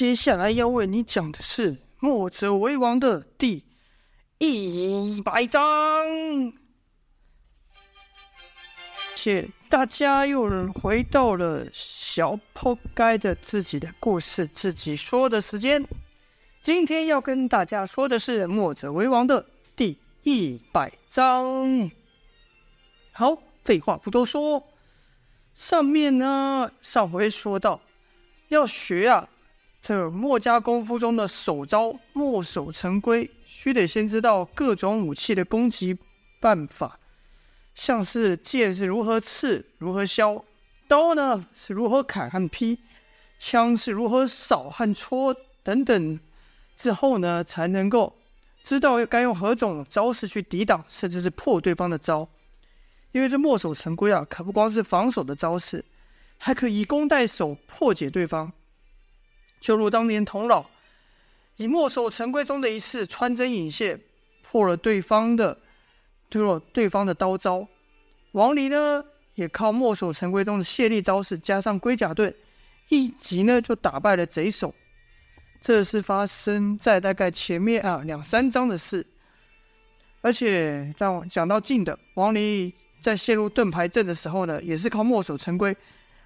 接下来要为你讲的是《墨者为王》的第一百章。谢大家又回到了小破该的自己的故事自己说的时间。今天要跟大家说的是《墨者为王》的第一百章。好，废话不多说，上面呢，上回说到要学啊。这墨家功夫中的首招墨守成规，须得先知道各种武器的攻击办法，像是剑是如何刺、如何削，刀呢是如何砍和劈，枪是如何扫和戳等等。之后呢，才能够知道该用何种招式去抵挡，甚至是破对方的招。因为这墨守成规啊，可不光是防守的招式，还可以以攻代守，破解对方。就如当年童老以墨守成规中的一次穿针引线破了对方的，对了对方的刀招。王离呢也靠墨守成规中的卸力招式加上龟甲盾，一击呢就打败了贼首。这是发生在大概前面啊两三章的事。而且在讲到近的，王离在陷入盾牌阵的时候呢，也是靠墨守成规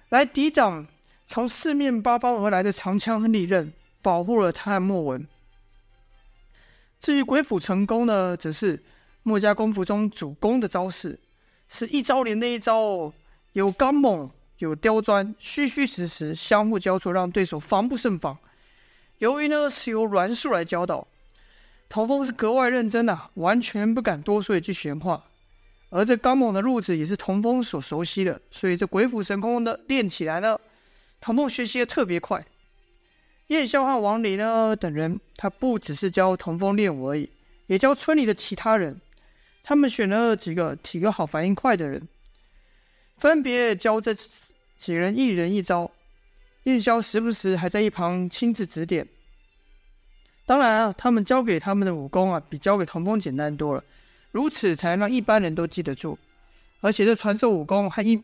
来抵挡。从四面八方而来的长枪和利刃，保护了他和莫文。至于鬼斧神工呢，则是墨家功夫中主攻的招式，是一招连的一招哦，有刚猛，有刁钻，虚虚实实，相互交错，让对手防不胜防。由于呢是由栾树来教导，童风是格外认真啊，完全不敢多说一句闲话。而这刚猛的路子也是童风所熟悉的，所以这鬼斧神工的练起来呢。童风学习的特别快，叶萧和王林呢等人，他不只是教童风练武而已，也教村里的其他人。他们选了几个体格好、反应快的人，分别教这几人一人一招。燕霄时不时还在一旁亲自指点。当然啊，他们教给他们的武功啊，比教给童风简单多了，如此才能让一般人都记得住。而且这传授武功还一。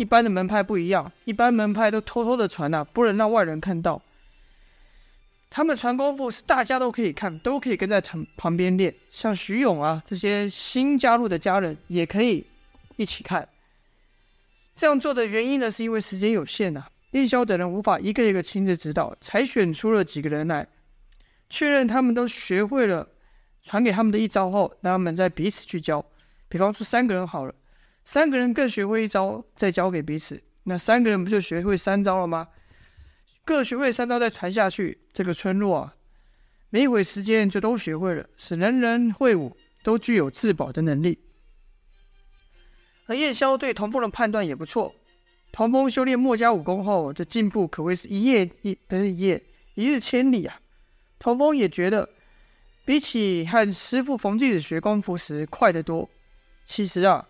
一般的门派不一样，一般门派都偷偷的传呐，不能让外人看到。他们传功夫是大家都可以看，都可以跟在旁旁边练。像徐勇啊这些新加入的家人也可以一起看。这样做的原因呢，是因为时间有限呐，叶萧等人无法一个一个亲自指导，才选出了几个人来，确认他们都学会了，传给他们的一招后，让他们再彼此去教。比方说三个人好了。三个人各学会一招，再教给彼此，那三个人不就学会三招了吗？各学会三招再传下去，这个村落啊，没一会时间就都学会了，使人人会武，都具有自保的能力。而叶萧对童风的判断也不错，童风修炼墨家武功后的进步可谓是一夜一不是一夜一日千里啊。童风也觉得，比起和师父冯继子学功夫时快得多。其实啊。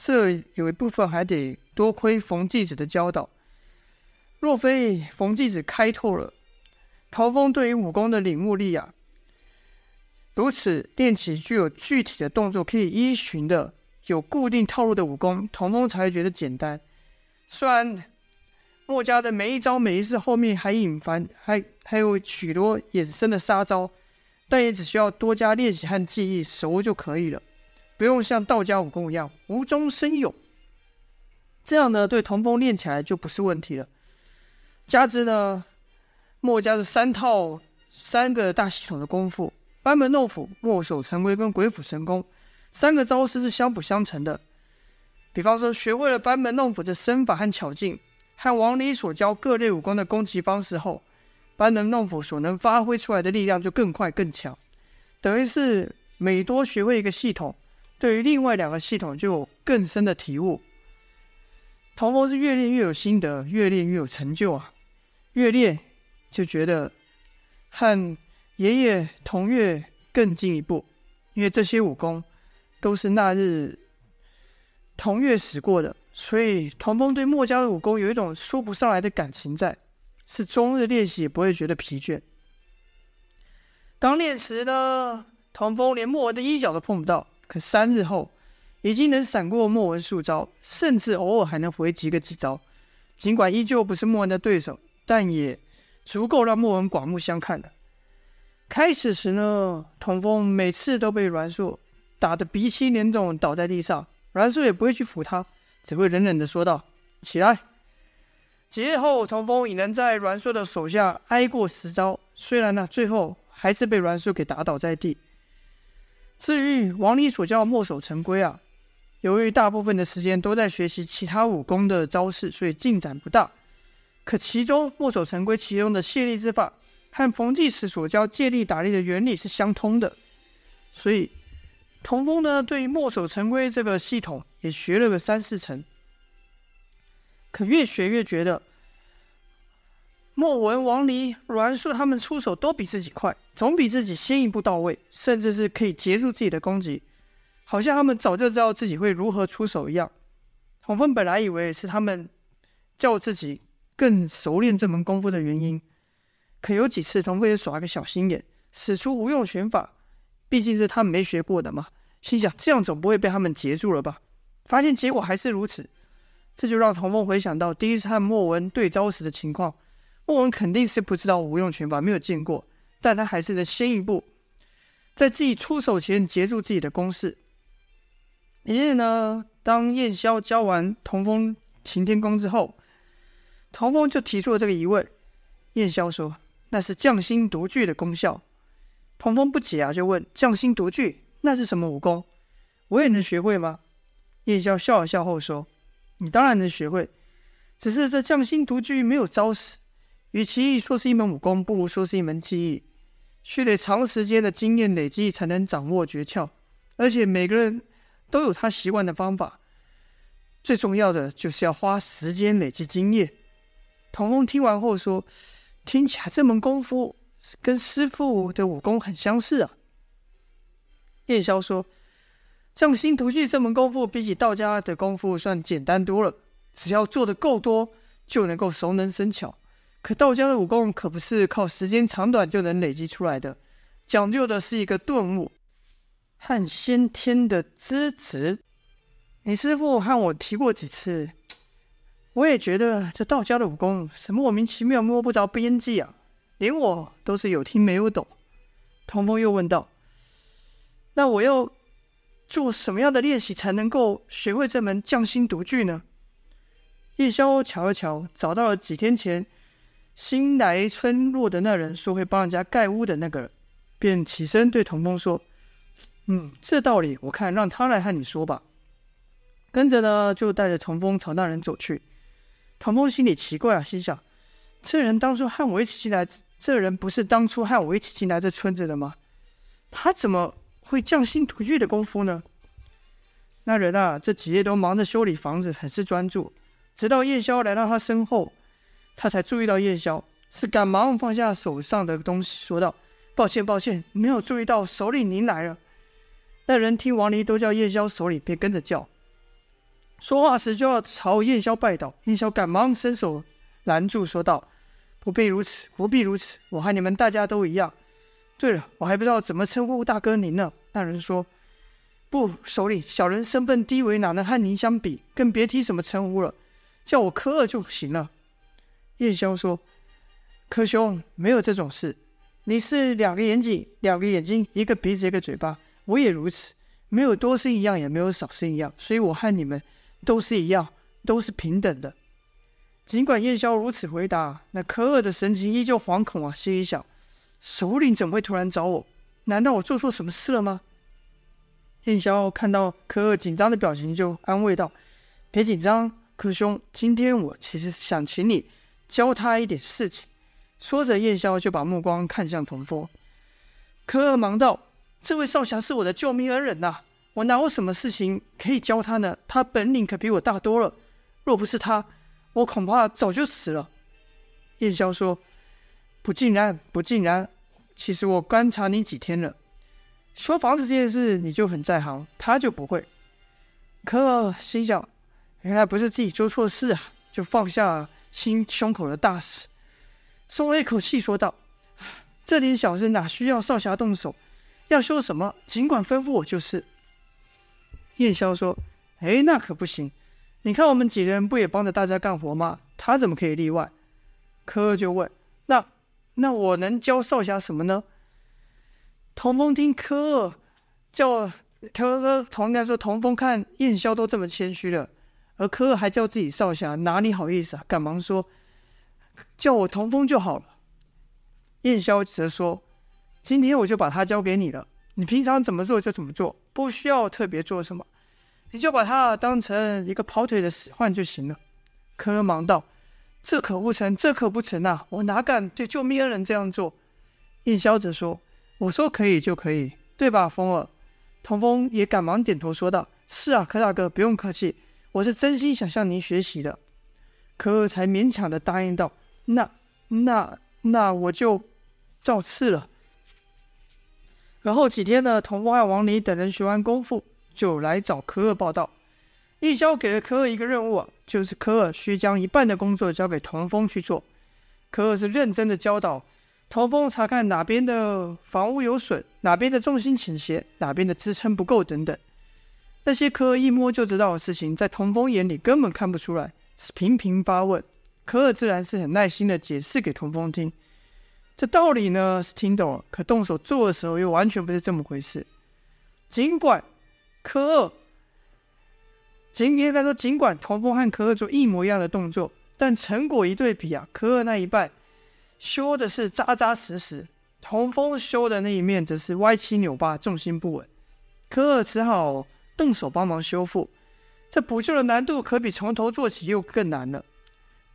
这有一部分还得多亏冯继子的教导。若非冯继子开拓了陶风对于武功的领悟力啊，如此练起具有具体的动作可以依循的有固定套路的武功，童风才会觉得简单。虽然墨家的每一招每一式后面还隐含还还有许多衍生的杀招，但也只需要多加练习和记忆熟就可以了。不用像道家武功一样无中生有，这样呢，对童风练起来就不是问题了。加之呢，墨家是三套三个大系统的功夫：班门弄斧、墨守成规跟鬼斧神工，三个招式是相辅相成的。比方说，学会了班门弄斧的身法和巧劲，和王离所教各类武功的攻击方式后，班门弄斧所能发挥出来的力量就更快更强，等于是每多学会一个系统。对于另外两个系统就有更深的体悟。童风是越练越有心得，越练越有成就啊！越练就觉得和爷爷童岳更进一步，因为这些武功都是那日童岳使过的，所以童风对墨家的武功有一种说不上来的感情在，是终日练习也不会觉得疲倦。刚练时呢，童风连墨文的衣角都碰不到。可三日后，已经能闪过莫文数招，甚至偶尔还能回击个几招。尽管依旧不是莫文的对手，但也足够让莫文刮目相看了。开始时呢，童风每次都被阮硕打得鼻青脸肿，倒在地上，阮硕也不会去扶他，只会冷冷的说道：“起来。”几日后，童风已能在阮硕的手下挨过十招，虽然呢，最后还是被阮硕给打倒在地。至于王离所教墨守成规啊，由于大部分的时间都在学习其他武功的招式，所以进展不大。可其中墨守成规其中的卸力之法，和冯继时所教借力打力的原理是相通的，所以童风呢，对于墨守成规这个系统也学了个三四成。可越学越觉得，莫文、王离、阮树他们出手都比自己快，总比自己先一步到位，甚至是可以截住自己的攻击，好像他们早就知道自己会如何出手一样。童风本来以为是他们叫自己更熟练这门功夫的原因。可有几次，童风也耍个小心眼，使出无用拳法，毕竟是他们没学过的嘛。心想这样总不会被他们截住了吧？发现结果还是如此，这就让童风回想到第一次和莫文对招时的情况。莫文肯定是不知道无用拳法，没有见过，但他还是能先一步，在自己出手前截住自己的攻势。一日呢，当燕霄教完童风擎天功之后，童风就提出了这个疑问。燕霄说。那是匠心独具的功效。童风不解啊，就问：“匠心独具，那是什么武功？我也能学会吗？”燕霄笑了笑后说：“你当然能学会，只是这匠心独具没有招式。与其说是一门武功，不如说是一门技艺，需得长时间的经验累积才能掌握诀窍。而且每个人都有他习惯的方法，最重要的就是要花时间累积经验。”童风听完后说。听起来这门功夫跟师父的武功很相似啊。燕霄说：“匠心独具这门功夫比起道家的功夫算简单多了，只要做得够多，就能够熟能生巧。可道家的武功可不是靠时间长短就能累积出来的，讲究的是一个顿悟和先天的资质。你师父和我提过几次。”我也觉得这道家的武功是莫名其妙、摸不着边际啊，连我都是有听没有懂。童风又问道：“那我要做什么样的练习才能够学会这门匠心独具呢？”叶萧瞧了瞧，找到了几天前新来村落的那人说会帮人家盖屋的那个人，便起身对童风说：“嗯，这道理我看让他来和你说吧。”跟着呢，就带着童风朝那人走去。童风心里奇怪啊，心想：这人当初和我一起进来，这人不是当初和我一起进来这村子的吗？他怎么会匠心独具的功夫呢？那人啊，这几夜都忙着修理房子，很是专注。直到夜宵来到他身后，他才注意到燕霄，是赶忙放下手上的东西，说道：“抱歉，抱歉，没有注意到首领您来了。”那人听王离都叫燕霄首领，便跟着叫。说话时就要朝燕霄拜倒，燕霄赶忙伸手拦住，说道：“不必如此，不必如此，我和你们大家都一样。对了，我还不知道怎么称呼大哥您呢。”那人说：“不，首领，小人身份低微，哪能和您相比？更别提什么称呼了，叫我柯二就行了。”燕霄说：“柯兄，没有这种事。你是两个眼睛，两个眼睛，一个鼻子，一个嘴巴，我也如此，没有多生一样，也没有少生一样，所以我和你们。”都是一样，都是平等的。尽管燕霄如此回答，那柯二的神情依旧惶恐啊，心里想：首领怎么会突然找我？难道我做错什么事了吗？燕霄看到柯二紧张的表情，就安慰道：“别紧张，柯兄，今天我其实想请你教他一点事情。”说着，燕霄就把目光看向童风。柯尔忙道：“这位少侠是我的救命恩人呐、啊。”我哪有什么事情可以教他呢？他本领可比我大多了。若不是他，我恐怕早就死了。燕霄说：“不尽然，不尽然。其实我观察你几天了，修房子这件事你就很在行，他就不会。”可心想，原来不是自己做错事啊，就放下心胸口的大石，松了一口气，说道：“这点小事哪需要少侠动手？要修什么，尽管吩咐我就是。”燕霄说：“哎，那可不行！你看我们几人不也帮着大家干活吗？他怎么可以例外？”柯二就问：“那那我能教少侠什么呢？”童风听柯二叫柯二，童应该说童风看燕霄都这么谦虚了，而柯二还叫自己少侠，哪里好意思啊？赶忙说：“叫我童风就好了。”燕霄则说：“今天我就把他交给你了，你平常怎么做就怎么做，不需要特别做什么，你就把他当成一个跑腿的使唤就行了。”柯二忙道：“这可不成，这可不成啊！我哪敢对救命恩人这样做？”燕霄则说。我说可以就可以，对吧，风儿？童风也赶忙点头说道：“是啊，柯大哥，不用客气，我是真心想向您学习的。”柯二才勉强的答应道：“那、那、那我就照次了。”然后几天呢，童风和王离等人学完功夫，就来找柯二报到。一交给了柯二一个任务，就是柯二需将一半的工作交给童风去做。柯二是认真的教导。童风查看哪边的房屋有损，哪边的重心倾斜，哪边的支撑不够等等，那些柯二一摸就知道的事情，在童风眼里根本看不出来，是频频发问。科二自然是很耐心的解释给童风听，这道理呢是听懂了，可动手做的时候又完全不是这么回事。尽管科二，今天该说，尽管童风和科二做一模一样的动作，但成果一对比啊，科二那一半。修的是扎扎实实，童风修的那一面则是歪七扭八，重心不稳。科二只好动手帮忙修复，这补救的难度可比从头做起又更难了。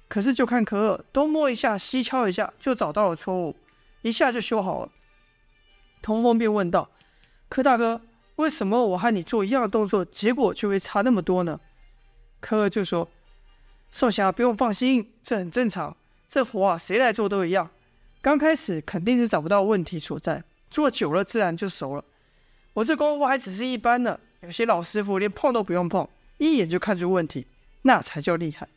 可是就看柯尔东摸一下，西敲一下，就找到了错误，一下就修好了。童风便问道：“柯大哥，为什么我和你做一样的动作，结果就会差那么多呢？”柯尔就说：“少侠不用放心，这很正常。”这活啊，谁来做都一样。刚开始肯定是找不到问题所在，做久了自然就熟了。我这功夫还只是一般的，有些老师傅连碰都不用碰，一眼就看出问题，那才叫厉害。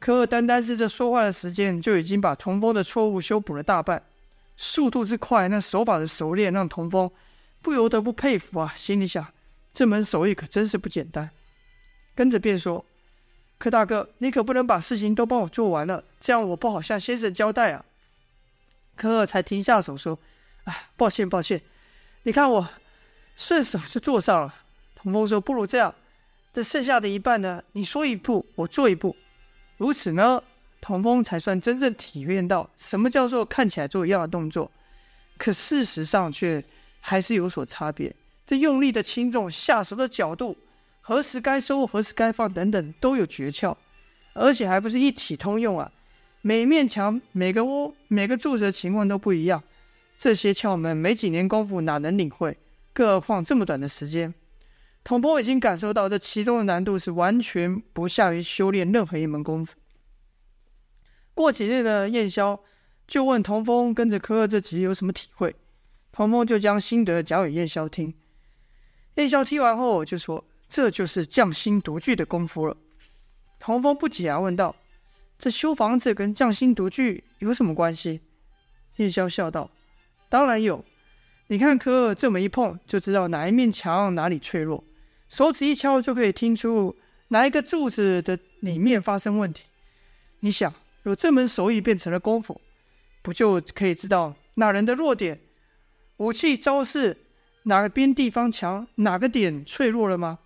柯二单单是这说话的时间，就已经把童风的错误修补了大半，速度之快，那手法的熟练，让童风不由得不佩服啊。心里想，这门手艺可真是不简单。跟着便说。柯大哥，你可不能把事情都帮我做完了，这样我不好向先生交代啊。柯二才停下手说：“哎，抱歉抱歉，你看我顺手就做上了。”童风说：“不如这样，这剩下的一半呢，你说一步，我做一步，如此呢，童风才算真正体验到什么叫做看起来做一样的动作，可事实上却还是有所差别。这用力的轻重、下手的角度。”何时该收，何时该放，等等都有诀窍，而且还不是一体通用啊！每面墙、每个屋、每个柱子的情况都不一样，这些窍门没几年功夫哪能领会？更何况这么短的时间，童风已经感受到这其中的难度是完全不下于修炼任何一门功夫。过几日呢，燕霄就问童风跟着柯二这集有什么体会，童风就将心得讲给燕霄听。燕霄听完后就说。这就是匠心独具的功夫了。童风不解啊，问道：“这修房子跟匠心独具有什么关系？”燕霄笑道：“当然有。你看柯二这么一碰，就知道哪一面墙哪里脆弱；手指一敲，就可以听出哪一个柱子的里面发生问题。你想，若这门手艺变成了功夫，不就可以知道哪人的弱点、武器招式哪个边地方强，哪个点脆弱了吗？”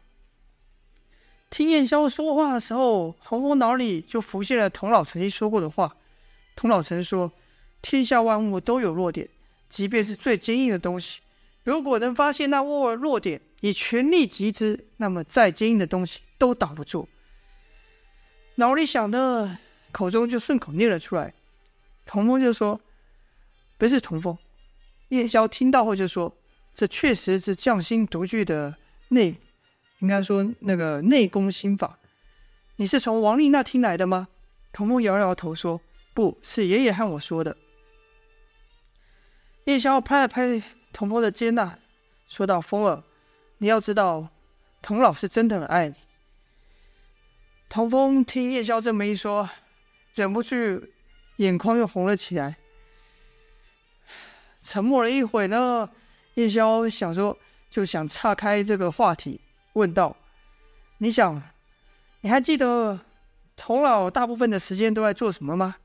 听燕霄说话的时候，童风脑里就浮现了童老曾经说过的话。童老曾说：“天下万物都有弱点，即便是最坚硬的东西，如果能发现那窝弱点，以全力击之，那么再坚硬的东西都挡不住。”脑里想的，口中就顺口念了出来。童风就说：“不是童风。”燕霄听到后就说：“这确实是匠心独具的内。”应该说那个内功心法，你是从王丽那听来的吗？童风摇摇头说：“不是，爷爷和我说的。”叶萧拍了拍童风的肩呐，说道：“风儿，你要知道，童老是真的很爱你。”童风听叶萧这么一说，忍不住眼眶又红了起来。沉默了一会呢，叶萧想说，就想岔开这个话题。问道：“你想，你还记得童老大部分的时间都在做什么吗？”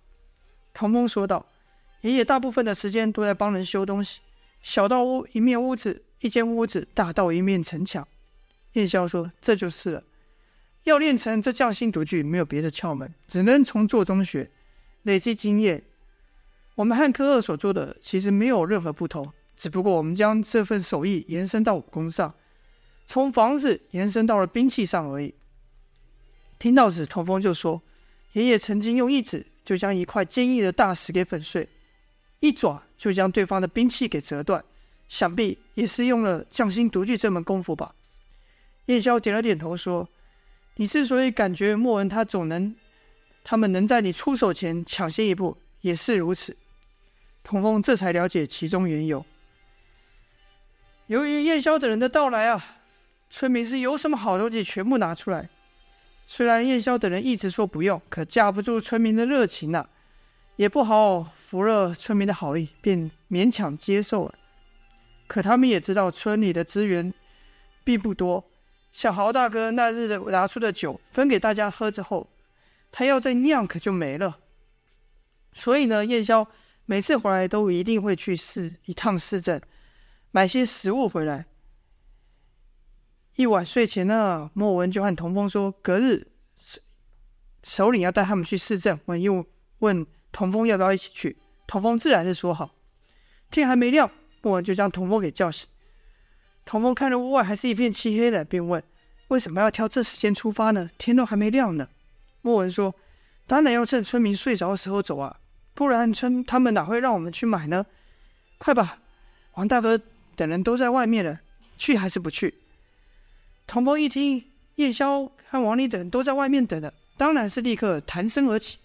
童风说道：“爷爷大部分的时间都在帮人修东西，小到屋一面屋子一间屋子，大到一面城墙。燕霄说：“这就是了。要练成这匠心独具，没有别的窍门，只能从做中学，累积经验。我们和科二所做的其实没有任何不同，只不过我们将这份手艺延伸到武功上，从房子延伸到了兵器上而已。”听到此，童风就说：“爷爷曾经用一指就将一块坚硬的大石给粉碎。”一爪就将对方的兵器给折断，想必也是用了匠心独具这门功夫吧。叶萧点了点头，说：“你之所以感觉莫文他总能，他们能在你出手前抢先一步，也是如此。”童风这才了解其中缘由。由于燕萧等人的到来啊，村民是有什么好东西全部拿出来。虽然燕萧等人一直说不用，可架不住村民的热情呐、啊，也不好。服了村民的好意，便勉强接受了。可他们也知道村里的资源并不多，小豪大哥那日的拿出的酒分给大家喝之后，他要再酿可就没了。所以呢，燕霄每次回来都一定会去市一趟市镇，买些食物回来。一晚睡前呢，莫文就和童风说，隔日首领要带他们去市镇，问又问童风要不要一起去。童风自然是说好。天还没亮，莫文就将童风给叫醒。童风看着屋外还是一片漆黑的，便问：“为什么要挑这时间出发呢？天都还没亮呢。”莫文说：“当然要趁村民睡着的时候走啊，不然村他们哪会让我们去买呢？快吧，王大哥等人都在外面了，去还是不去？”童风一听，夜宵和王林等都在外面等了，当然是立刻弹身而起。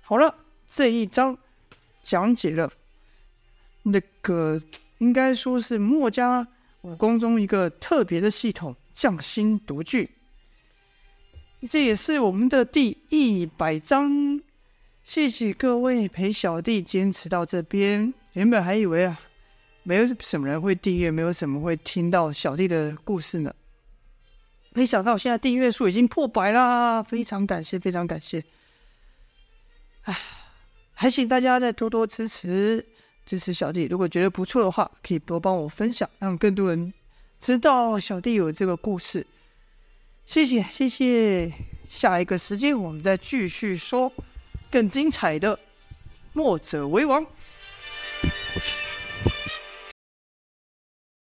好了，这一章。讲解了那个应该说是墨家武功中一个特别的系统——匠心独具。这也是我们的第一百章。谢谢各位陪小弟坚持到这边。原本还以为啊，没有什么人会订阅，没有什么会听到小弟的故事呢。没想到现在订阅数已经破百啦！非常感谢，非常感谢。唉。还请大家再多多支持支持小弟，如果觉得不错的话，可以多帮我分享，让更多人知道小弟有这个故事。谢谢谢谢，下一个时间我们再继续说更精彩的。墨者为王。